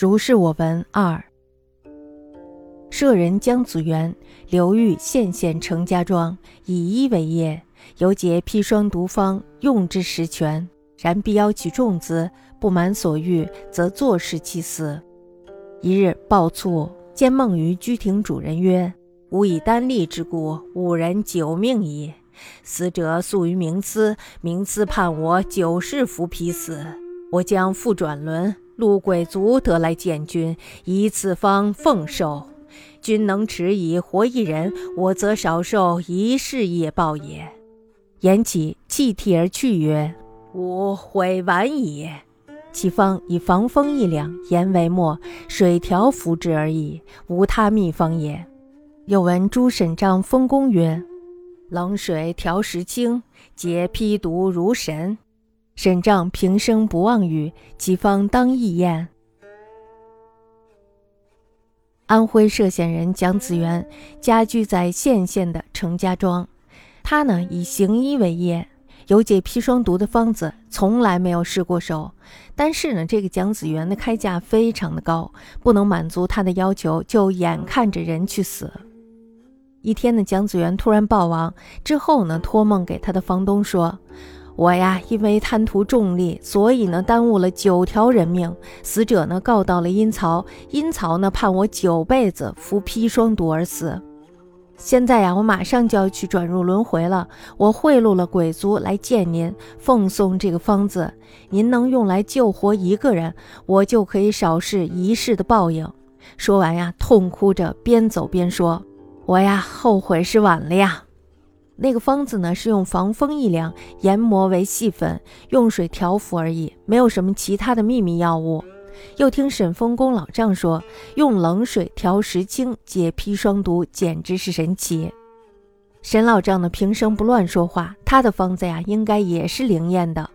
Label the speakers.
Speaker 1: 如是我闻二。舍人江子元，刘豫县县程家庄，以医为业，犹结砒霜毒方，用之实全。然必邀其重资，不满所欲，则坐视其死。一日暴卒，见梦于居亭主人曰：“吾以丹利之故，吾人久命矣。死者宿于冥司，冥司判我九世服皮死。我将复转轮，陆鬼卒得来见君，以此方奉寿。”君能持以活一人，我则少受一世业报也。言起，泣涕而去，曰：“吾悔晚矣。”其方以防风一两，盐为末，水调服之而已，无他秘方也。又闻诸沈章封公曰：“冷水调石清，解披毒如神。”沈帐平生不忘语，几方当亦验。安徽歙县人蒋子元家居在县县的程家庄，他呢以行医为业，有解砒霜毒的方子从来没有失过手。但是呢，这个蒋子元的开价非常的高，不能满足他的要求，就眼看着人去死。一天呢，蒋子元突然暴亡之后呢，托梦给他的房东说。我呀，因为贪图重利，所以呢耽误了九条人命。死者呢告到了阴曹，阴曹呢判我九辈子服砒霜毒而死。现在呀，我马上就要去转入轮回了。我贿赂了鬼族来见您，奉送这个方子，您能用来救活一个人，我就可以少视一世的报应。说完呀，痛哭着边走边说：“我呀，后悔是晚了呀。”那个方子呢，是用防风一两研磨为细粉，用水调服而已，没有什么其他的秘密药物。又听沈丰公老丈说，用冷水调石青解砒霜毒，简直是神奇。沈老丈呢，平生不乱说话，他的方子呀，应该也是灵验的。